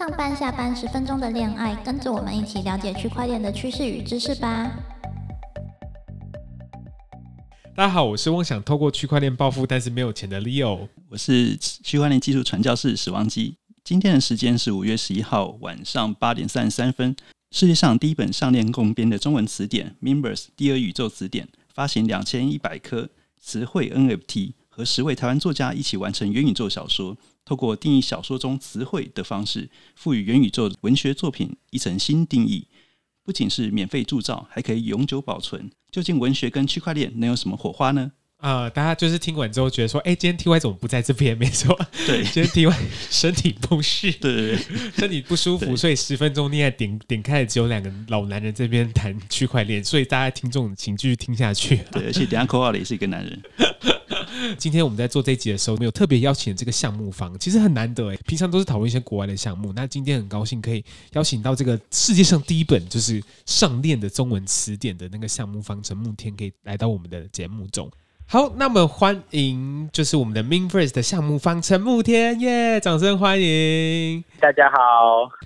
上班下班十分钟的恋爱，跟着我们一起了解区块链的趋势与知识吧。大家好，我是妄想透过区块链暴富但是没有钱的 Leo。我是区块链技术传教士史旺基。今天的时间是五月十一号晚上八点三十三分。世界上第一本上链共编的中文词典 Members 第二宇宙词典发行两千一百颗词汇 NFT，和十位台湾作家一起完成元宇宙小说。透过定义小说中词汇的方式，赋予元宇宙文学作品一层新定义。不仅是免费铸造，还可以永久保存。究竟文学跟区块链能有什么火花呢？啊，大家就是听完之后觉得说，哎，今天 T Y 怎么不在这边？没错，对，今天 T Y 身体不适，对对对，身体不舒服，所以十分钟内点点开的只有两个老男人这边谈区块链，所以大家听众请继续听下去。对，而且等下口号的也是一个男人。今天我们在做这集的时候，没有特别邀请这个项目方，其实很难得诶。平常都是讨论一些国外的项目，那今天很高兴可以邀请到这个世界上第一本就是上链的中文词典的那个项目方陈慕天，可以来到我们的节目中。好，那么欢迎就是我们的 Min First 的项目方陈慕天耶，掌声欢迎！大家好。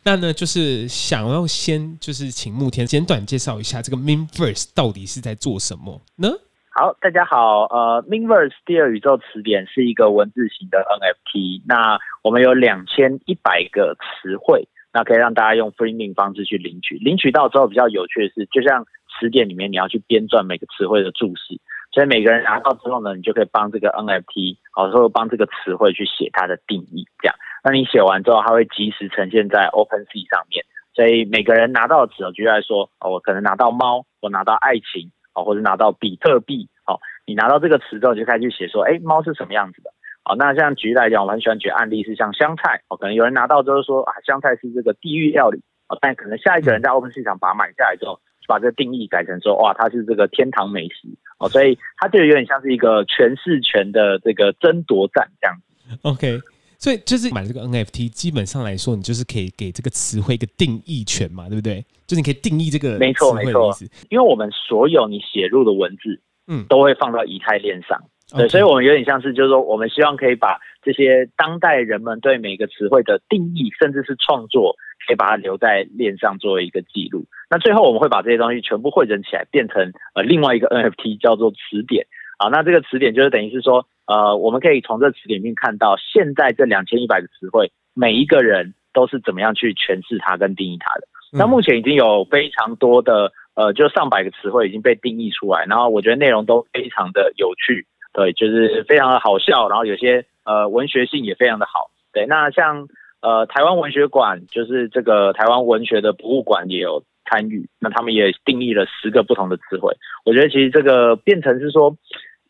那呢，就是想要先就是请慕天简短介绍一下这个 Min First 到底是在做什么呢？好，大家好。呃，Minverse 第二宇宙词典是一个文字型的 NFT。那我们有两千一百个词汇，那可以让大家用 Freeming 方式去领取。领取到之后比较有趣的是，就像词典里面你要去编撰每个词汇的注释，所以每个人拿到之后呢，你就可以帮这个 NFT，好，或者帮这个词汇去写它的定义。这样，那你写完之后，它会及时呈现在 OpenSea 上面。所以每个人拿到的词，举例来说，我可能拿到猫，我拿到爱情。哦，或者拿到比特币，哦，你拿到这个词之后，就开始去写说，哎，猫是什么样子的？哦，那像举例来讲，我很喜欢举案例是像香菜，哦，可能有人拿到之后说啊，香菜是这个地狱料理，哦，但可能下一个人在 Open 市场把它买下来之后，就把这个定义改成说，哇，它是这个天堂美食，哦，所以它就有点像是一个诠释权的这个争夺战这样子。OK。所以就是买这个 NFT，基本上来说，你就是可以给这个词汇一个定义权嘛，对不对？就是你可以定义这个没错没错，因为我们所有你写入的文字，嗯，都会放到以太链上，对，所以我们有点像是就是说，我们希望可以把这些当代人们对每个词汇的定义，甚至是创作，可以把它留在链上作为一个记录。那最后我们会把这些东西全部汇整起来，变成呃另外一个 NFT，叫做词典。好，那这个词典就是等于是说。呃，我们可以从这词典里面看到，现在这两千一百个词汇，每一个人都是怎么样去诠释它跟定义它的。那目前已经有非常多的，呃，就上百个词汇已经被定义出来，然后我觉得内容都非常的有趣，对，就是非常的好笑，然后有些呃文学性也非常的好。对，那像呃台湾文学馆，就是这个台湾文学的博物馆也有参与，那他们也定义了十个不同的词汇。我觉得其实这个变成是说。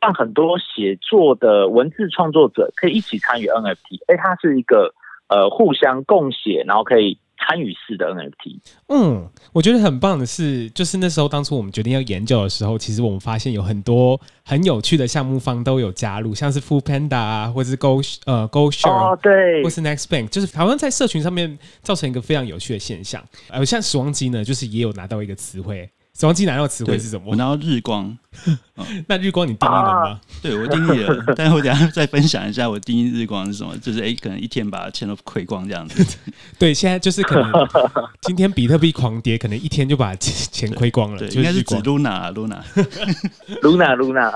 让很多写作的文字创作者可以一起参与 NFT，哎，它是一个呃互相共写，然后可以参与式的 NFT。嗯，我觉得很棒的是，就是那时候当初我们决定要研究的时候，其实我们发现有很多很有趣的项目方都有加入，像是 Full Panda 啊，或者是 Go 呃 Go Share，对，或是 Next Bank，就是台湾在社群上面造成一个非常有趣的现象。呃，像死亡机呢，就是也有拿到一个词汇。手机拿到词汇是什么？我拿到日光。那日光你定义了吗？对我定义了，但是我等下再分享一下我定义日光是什么。就是哎，可能一天把钱都亏光这样子。对，现在就是可能今天比特币狂跌，可能一天就把钱亏光了。对，应该是指 Luna，Luna，Luna，Luna。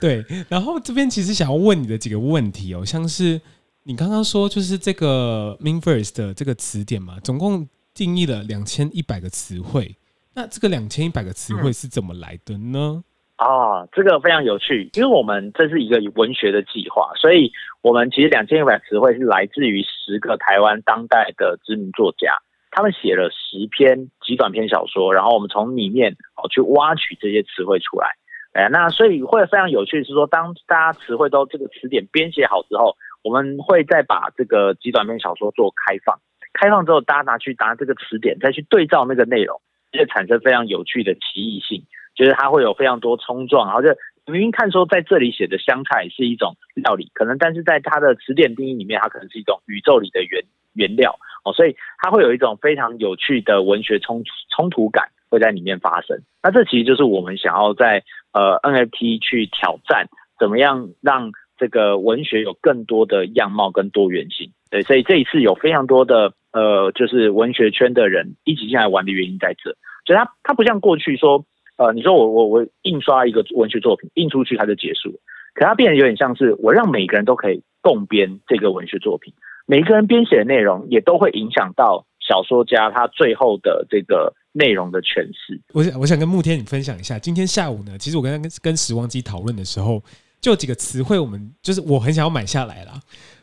对，然后这边其实想要问你的几个问题哦，像是你刚刚说就是这个 Min First 的这个词典嘛，总共定义了两千一百个词汇。那这个两千一百个词汇是怎么来的呢？啊，这个非常有趣，因为我们这是一个文学的计划，所以我们其实两千一百词汇是来自于十个台湾当代的知名作家，他们写了十篇极短篇小说，然后我们从里面哦去挖取这些词汇出来。哎，那所以会非常有趣是说，当大家词汇都这个词典编写好之后，我们会再把这个极短篇小说做开放，开放之后大家拿去拿这个词典再去对照那个内容。就产生非常有趣的奇异性，就是它会有非常多冲撞，然后就明明看说在这里写的香菜是一种料理，可能但是在它的词典定义里面，它可能是一种宇宙里的原原料哦，所以它会有一种非常有趣的文学冲冲突感会在里面发生。那这其实就是我们想要在呃 NFT 去挑战，怎么样让这个文学有更多的样貌跟多元性。对，所以这一次有非常多的呃，就是文学圈的人一起进来玩的原因在这。所以它它不像过去说，呃，你说我我我印刷一个文学作品印出去它就结束了，可它变得有点像是我让每个人都可以共编这个文学作品，每一个人编写的内容也都会影响到小说家他最后的这个内容的诠释。我想我想跟慕天你分享一下，今天下午呢，其实我跟跟跟时光机讨论的时候，就有几个词汇，我们就是我很想要买下来啦。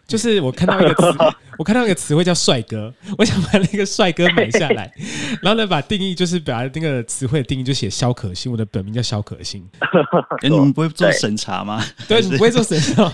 就是我看到一个词，我看到一个词汇叫“帅哥”，我想把那个“帅哥”买下来，然后呢，把定义就是把那个词汇的定义就写肖可欣，我的本名叫肖可欣。哎，你们不会做审查吗？对，你不会做审查。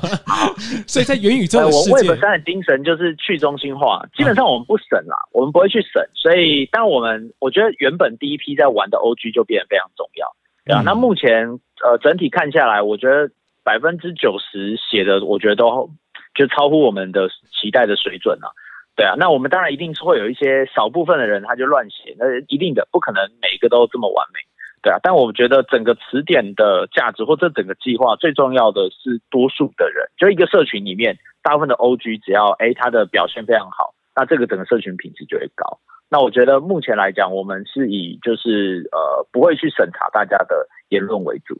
所以在元宇宙的世界，我本的精神就是去中心化，基本上我们不审啦，我们不会去审。所以，但我们我觉得原本第一批在玩的 OG 就变得非常重要，对啊。那目前呃整体看下来，我觉得百分之九十写的，我觉得都。就超乎我们的期待的水准了，对啊，那我们当然一定是会有一些少部分的人他就乱写，那一定的不可能每个都这么完美，对啊。但我觉得整个词典的价值或者整个计划最重要的是多数的人，就一个社群里面大部分的 OG 只要哎他的表现非常好，那这个整个社群品质就会高。那我觉得目前来讲，我们是以就是呃不会去审查大家的言论为主。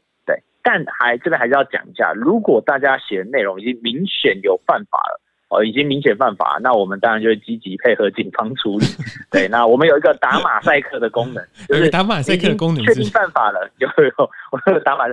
但还这边还是要讲一下，如果大家写的内容已经明显有犯法了，哦，已经明显犯法，那我们当然就会积极配合警方处理。对，那我们有一个打马赛克的功能，就是打马赛克的功能，确定犯法了，有有，我打马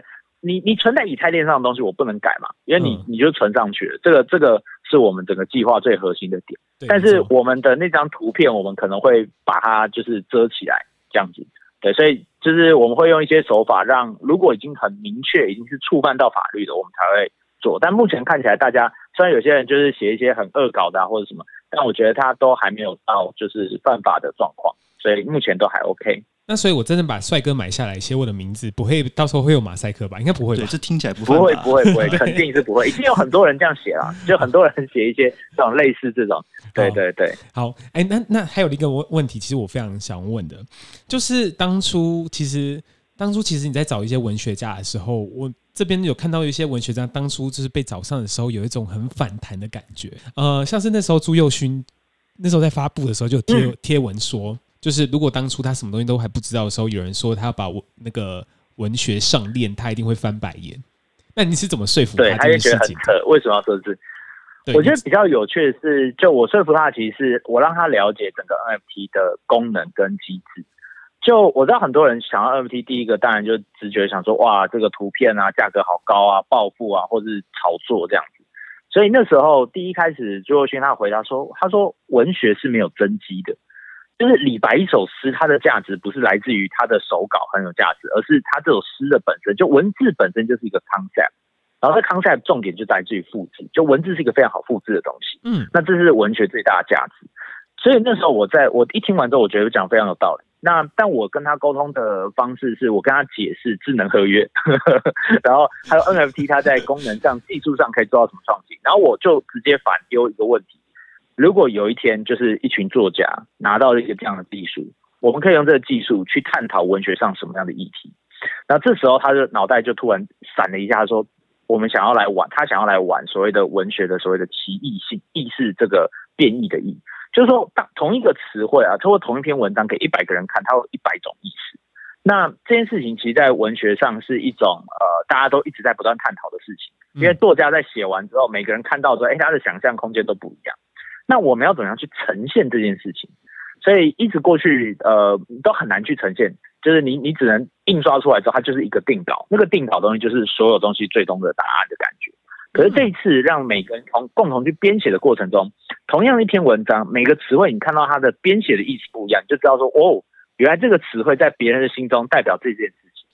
你你存在以太链上的东西，我不能改嘛，因为你你就存上去了，这个这个是我们整个计划最核心的点。但是我们的那张图片，我们可能会把它就是遮起来，这样子。对，所以就是我们会用一些手法，让如果已经很明确，已经是触犯到法律的，我们才会做。但目前看起来，大家虽然有些人就是写一些很恶搞的啊，或者什么，但我觉得他都还没有到就是犯法的状况，所以目前都还 OK。那所以，我真的把帅哥买下来，写我的名字，不会到时候会有马赛克吧？应该不会。对，这听起来不不会，不会，不会，肯定是不会。一定有很多人这样写啦，就很多人写一些这种类似这种。对对对。好，哎，那那还有一个问问题，其实我非常想问的，就是当初其实当初其实你在找一些文学家的时候，我这边有看到一些文学家当初就是被找上的时候，有一种很反弹的感觉。呃，像是那时候朱佑勋那时候在发布的时候就贴贴文说。就是如果当初他什么东西都还不知道的时候，有人说他要把我那个文学上链，他一定会翻白眼。那你是怎么说服他？他就觉得很扯，为什么要说这？我觉得比较有趣的是，就我说服他，其实是我让他了解整个 NFT 的功能跟机制。就我知道很多人想要 NFT，第一个当然就直觉想说，哇，这个图片啊，价格好高啊，暴富啊，或是炒作这样子。所以那时候第一开始，朱若勋他回答说，他说文学是没有真机的。就是李白一首诗，它的价值不是来自于他的手稿很有价值，而是他这首诗的本身就文字本身就是一个 concept，然后这 concept 重点就在于复制，就文字是一个非常好复制的东西。嗯，那这是文学最大的价值。所以那时候我在我一听完之后，我觉得讲非常有道理。那但我跟他沟通的方式是我跟他解释智能合约，然后还有 NFT 它在功能上、技术上可以做到什么创新，然后我就直接反丢一个问题。如果有一天，就是一群作家拿到了一个这样的技术，我们可以用这个技术去探讨文学上什么样的议题。那这时候，他的脑袋就突然闪了一下，说：“我们想要来玩，他想要来玩所谓的文学的所谓的奇异性，意是这个变异的异，就是说，当同一个词汇啊，通过同一篇文章给一百个人看，它有一百种意思。那这件事情，其实，在文学上是一种呃，大家都一直在不断探讨的事情，因为作家在写完之后，每个人看到说，哎，他的想象空间都不一样。”那我们要怎么样去呈现这件事情？所以一直过去，呃，都很难去呈现。就是你，你只能印刷出来之后，它就是一个定稿。那个定稿东西就是所有东西最终的答案的感觉。可是这一次，让每个人从共同去编写的过程中，同样一篇文章，每个词汇你看到它的编写的意思不一样，就知道说，哦，原来这个词汇在别人的心中代表这件事情。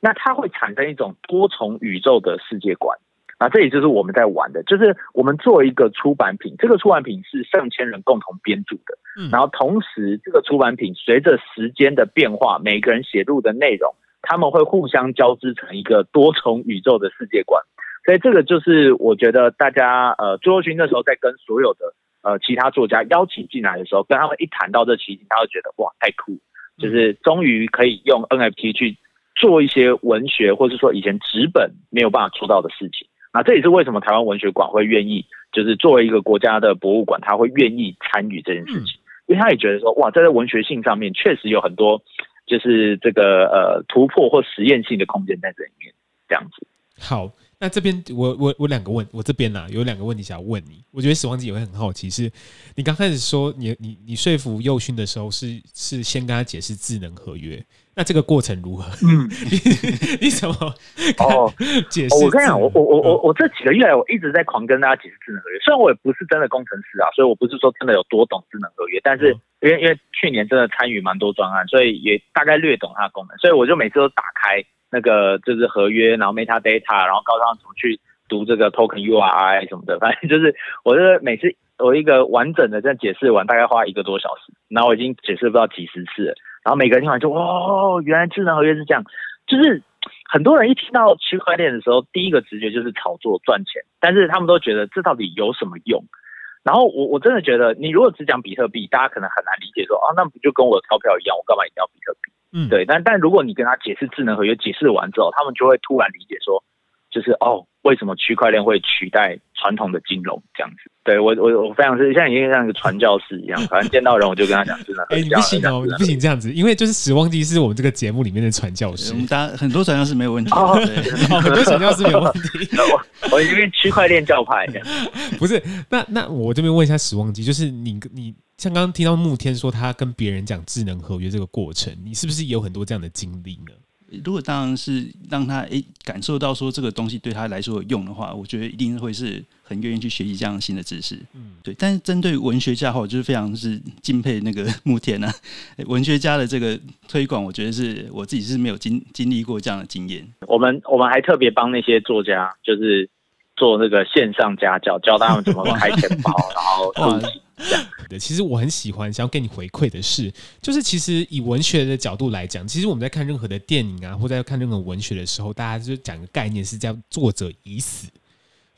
那它会产生一种多重宇宙的世界观。那这也就是我们在玩的，就是我们做一个出版品，这个出版品是上千人共同编著的，嗯，然后同时这个出版品随着时间的变化，每个人写入的内容，他们会互相交织成一个多重宇宙的世界观，所以这个就是我觉得大家呃，朱若勋那时候在跟所有的呃其他作家邀请进来的时候，跟他们一谈到这情形，他会觉得哇太酷，就是终于可以用 NFT 去做一些文学，或者说以前纸本没有办法做到的事情。那这也是为什么台湾文学馆会愿意，就是作为一个国家的博物馆，他会愿意参与这件事情，因为他也觉得说，哇，在这文学性上面确实有很多，就是这个呃突破或实验性的空间在这里面，这样子。好。那这边我我我两个问，我这边呢有两个问题想要问你。我觉得史旺基也会很好奇，是你刚开始说你你你说服佑勋的时候，是是先跟他解释智能合约，那这个过程如何？嗯，你怎么哦解释？我跟你讲，我我我我我这几个月我一直在狂跟大家解释智能合约。虽然我也不是真的工程师啊，所以我不是说真的有多懂智能合约，但是因为因为去年真的参与蛮多专案，所以也大概略懂它的功能，所以我就每次都打开。那个就是合约，然后 metadata，然后告诉他怎么去读这个 token URI 什么的，反正 就是我是每次我一个完整的这样解释完，大概花一个多小时，然后我已经解释不知道几十次，然后每个人听完就哦，原来智能合约是这样，就是很多人一听到区块链的时候，第一个直觉就是炒作赚钱，但是他们都觉得这到底有什么用？然后我我真的觉得，你如果只讲比特币，大家可能很难理解，说啊，那不就跟我的钞票一样，我干嘛一定要比特币？嗯，对，但但如果你跟他解释智能合约，解释完之后，他们就会突然理解说，就是哦，为什么区块链会取代传统的金融这样子？对我我我非常是像已经像一个传教士一样，反正见到人我就跟他讲智能合约。哎，你不行哦，你不行这样子，因为就是史旺基是我们这个节目里面的传教士，我们大家很多传教士没有问题，很多传教士没有问题。我我因为区块链教派，不是？那那我这边问一下史旺基，就是你你。像刚刚听到慕天说他跟别人讲智能合约这个过程，你是不是也有很多这样的经历呢？如果当然是让他诶感受到说这个东西对他来说有用的话，我觉得一定会是很愿意去学习这样新的知识。嗯，对。但是针对文学家的话，我就是非常是敬佩那个慕天啊，文学家的这个推广，我觉得是我自己是没有经经历过这样的经验。我们我们还特别帮那些作家，就是做那个线上家教，教他们怎么开钱包，然后录集。的，其实我很喜欢，想要给你回馈的是，就是其实以文学的角度来讲，其实我们在看任何的电影啊，或者在看任何文学的时候，大家就讲个概念是叫作者已死，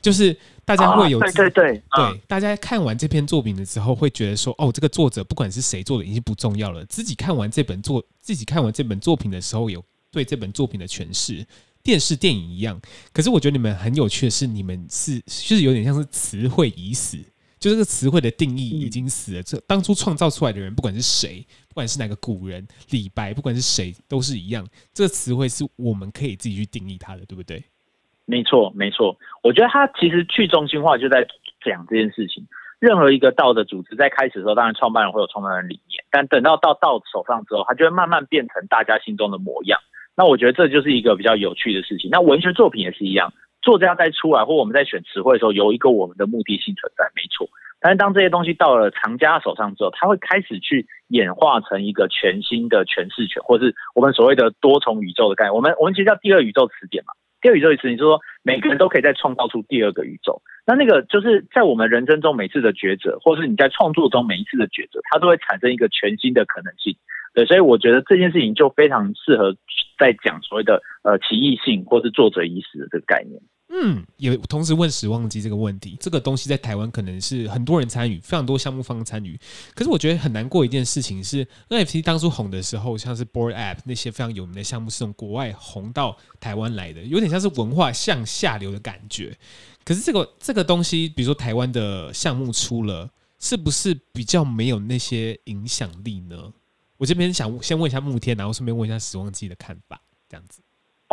就是大家会有对对对对，大家看完这篇作品的时候，会觉得说，哦，这个作者不管是谁做的已经不重要了，自己看完这本作，自己看完这本作品的时候，有对这本作品的诠释，电视电影一样。可是我觉得你们很有趣的是，你们是就是有点像是词汇已死。就这个词汇的定义已经死了。这当初创造出来的人，不管是谁，不管是哪个古人李白，不管是谁，都是一样。这个词汇是我们可以自己去定义它的，对不对？没错，没错。我觉得他其实去中心化就在讲这件事情。任何一个道的组织在开始的时候，当然创办人会有创办人理念，但等到到道手上之后，它就会慢慢变成大家心中的模样。那我觉得这就是一个比较有趣的事情。那文学作品也是一样。作家在出来或我们在选词汇的时候，有一个我们的目的性存在，没错。但是当这些东西到了藏家手上之后，他会开始去演化成一个全新的诠释权，或是我们所谓的多重宇宙的概念。我们我们其实叫第二宇宙词典嘛。第二宇宙意思，你就说每个人都可以再创造出第二个宇宙。那那个就是在我们人生中每次的抉择，或是你在创作中每一次的抉择，它都会产生一个全新的可能性。对，所以我觉得这件事情就非常适合在讲所谓的呃奇异性，或是作者意识的这个概念。嗯，也同时问史旺基这个问题，这个东西在台湾可能是很多人参与，非常多项目方参与。可是我觉得很难过一件事情是，NFT 当初红的时候，像是 Board App 那些非常有名的项目是从国外红到台湾来的，有点像是文化向下流的感觉。可是这个这个东西，比如说台湾的项目出了，是不是比较没有那些影响力呢？我这边想先问一下慕天，然后顺便问一下史旺基的看法，这样子。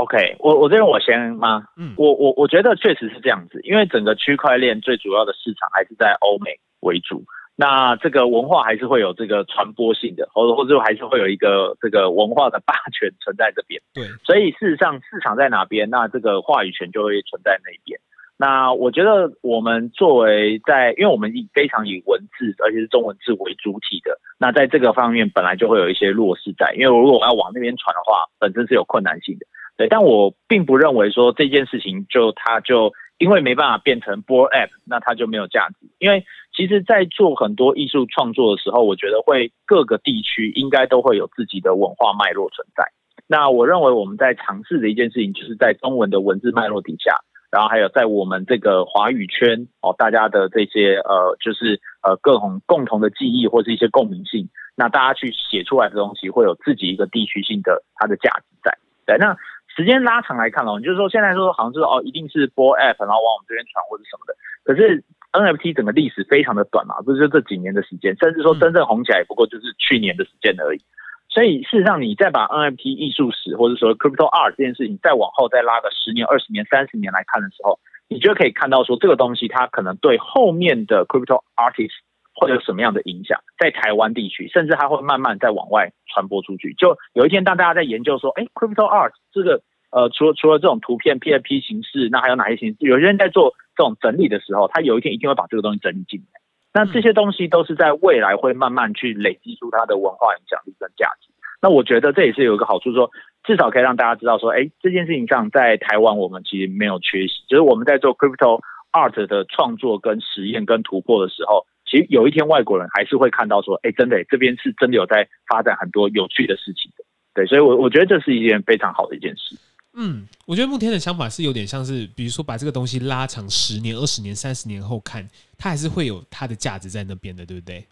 OK，我我这边我先吗？嗯，我我我觉得确实是这样子，因为整个区块链最主要的市场还是在欧美为主，那这个文化还是会有这个传播性的，或者或者还是会有一个这个文化的霸权存在这边。对，所以事实上市场在哪边，那这个话语权就会存在那边。那我觉得我们作为在，因为我们以非常以文字，而且是中文字为主体的，那在这个方面本来就会有一些弱势在，因为如果我要往那边传的话，本身是有困难性的。对，但我并不认为说这件事情就它就因为没办法变成 b o a App，那它就没有价值。因为其实，在做很多艺术创作的时候，我觉得会各个地区应该都会有自己的文化脉络存在。那我认为我们在尝试的一件事情，就是在中文的文字脉络底下，然后还有在我们这个华语圈哦，大家的这些呃，就是呃各种共同的记忆或是一些共鸣性，那大家去写出来的东西会有自己一个地区性的它的价值在。对，那。时间拉长来看哦，就是说现在说好像是哦，一定是播 app 然后往我们这边传或者什么的。可是 NFT 整个历史非常的短嘛，不是就这几年的时间，甚至说真正红起来也不过就是去年的时间而已。所以事实上，你再把 NFT 艺术史或者说 crypto art 这件事情再往后再拉个十年、二十年、三十年来看的时候，你就可以看到说这个东西它可能对后面的 crypto artist 会有什么样的影响，在台湾地区，甚至它会慢慢再往外传播出去。就有一天当大家在研究说，哎，crypto art 这个呃，除了除了这种图片 PFP 形式，那还有哪些形式？有些人在做这种整理的时候，他有一天一定会把这个东西整理进来。那这些东西都是在未来会慢慢去累积出它的文化影响力跟价值。那我觉得这也是有一个好处，说至少可以让大家知道说，哎，这件事情上在台湾我们其实没有缺席，就是我们在做 crypto art 的创作跟实验跟突破的时候，其实有一天外国人还是会看到说，哎，真的这边是真的有在发展很多有趣的事情的。对，所以，我我觉得这是一件非常好的一件事。嗯，我觉得慕天的想法是有点像是，比如说把这个东西拉长十年、二十年、三十年后看，它还是会有它的价值在那边的，对不对？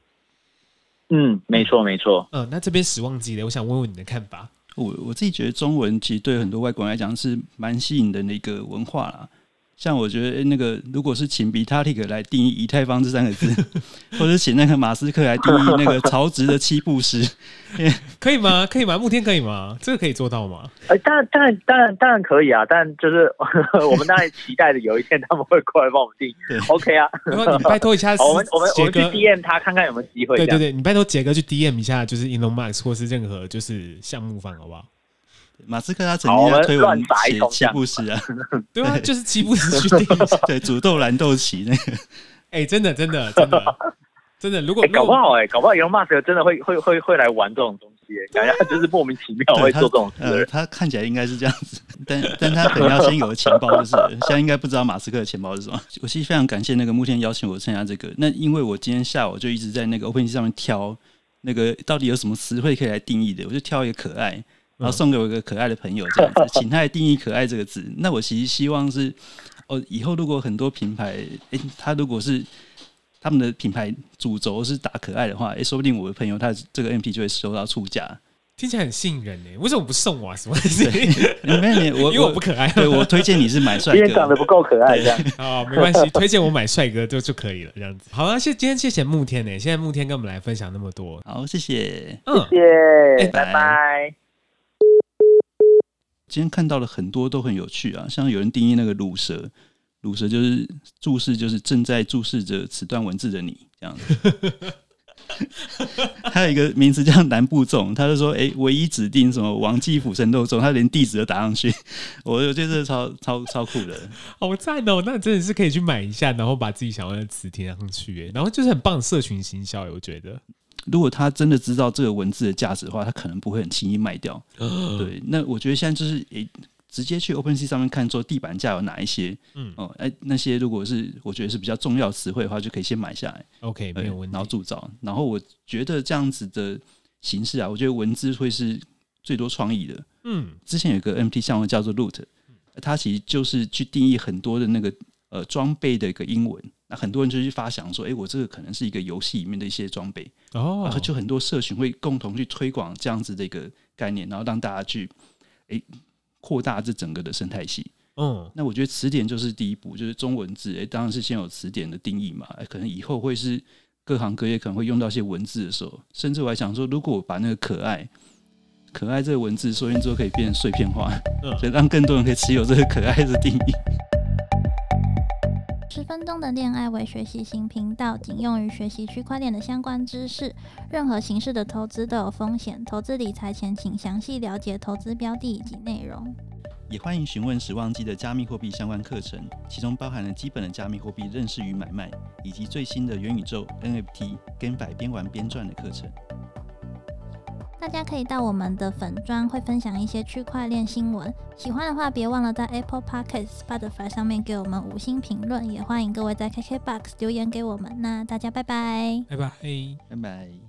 嗯，没错，没错。嗯，那这边史忘记了，我想问问你的看法。我我自己觉得中文其实对很多外国人来讲是蛮吸引人的一个文化啦。像我觉得那个，如果是请比塔利克来定义以太坊这三个字，或者请那个马斯克来定义那个曹植的七步诗，可以吗？可以吗？慕天可以吗？这个可以做到吗？哎，当然，当然，当然，当然可以啊！但就是 我们当然期待着有一天他们会过来帮我们定义。OK 啊，你拜托一下，我们我们我们去 DM 他看看有没有机会。对对对，你拜托杰哥去 DM 一下，就是 Elon Musk 或是任何就是项目方，好不好？马斯克他曾经推文写七步诗 啊，对啊，就是七步诗去定，对，煮豆燃豆萁那个，哎，真的真的真的。真的，如果搞不好哎，搞不好有马斯克真的会会会会来玩这种东西，感觉他就是莫名其妙会做这种事。他看起来应该是这样子，但但他可能要先有个钱包，就是现在应该不知道马斯克的钱包是什么。我其实非常感谢那个慕天邀请我参加这个，那因为我今天下午就一直在那个 OpenSea 上面挑那个到底有什么词汇可以来定义的，我就挑一个可爱。然后送给我一个可爱的朋友，这样子，请他来定义“可爱”这个字。那我其实希望是，哦，以后如果很多品牌，哎，他如果是他们的品牌主轴是打可爱的话，哎，说不定我的朋友他这个 MP 就会收到出价。听起来很吸引人呢，为什么不送我？什么？没有你，我 因为我不可爱。对我推荐你是买帅哥，因为长得不够可爱，这样。啊，没关系，推荐我买帅哥就就可以了，这样子。好啊，谢今天谢谢慕天呢，现在慕天跟我们来分享那么多，好，谢谢，谢谢，拜拜。今天看到了很多都很有趣啊，像有人定义那个“卤蛇”，“卤蛇”就是注视，就是正在注视着此段文字的你这样子。还有一个名字叫“南部粽”，他就说：“哎，唯一指定什么王继府神豆粽，他连地址都打上去。”我我觉得超超超酷的，好赞哦！那真的是可以去买一下，然后把自己想要的词填上去，哎，然后就是很棒社群行销，我觉得。如果他真的知道这个文字的价值的话，他可能不会很轻易卖掉。对，那我觉得现在就是诶，直接去 OpenSea 上面看说地板价有哪一些，嗯哦，哎，那些如果是我觉得是比较重要词汇的话，就可以先买下来。OK，没有问题。然后铸造，然后我觉得这样子的形式啊，我觉得文字会是最多创意的。嗯，之前有个 MT 项目叫做 Loot，它其实就是去定义很多的那个呃装备的一个英文。那很多人就去发想说，哎，我这个可能是一个游戏里面的一些装备哦，然后就很多社群会共同去推广这样子的一个概念，然后让大家去哎扩大这整个的生态系。嗯，那我觉得词典就是第一步，就是中文字，哎，当然是先有词典的定义嘛，哎，可能以后会是各行各业可能会用到一些文字的时候，甚至我还想说，如果我把那个可爱可爱这个文字说完之后，可以变成碎片化，所以让更多人可以持有这个可爱的定义。十分钟的恋爱为学习型频道，仅用于学习区块链的相关知识。任何形式的投资都有风险，投资理财前请详细了解投资标的以及内容。也欢迎询问时旺机的加密货币相关课程，其中包含了基本的加密货币认识与买卖，以及最新的元宇宙 NFT 跟百边玩边赚的课程。大家可以到我们的粉砖，会分享一些区块链新闻。喜欢的话，别忘了在 Apple Podcast、Spotify 上面给我们五星评论。也欢迎各位在 KKBox 留言给我们。那大家拜拜，拜拜，拜拜。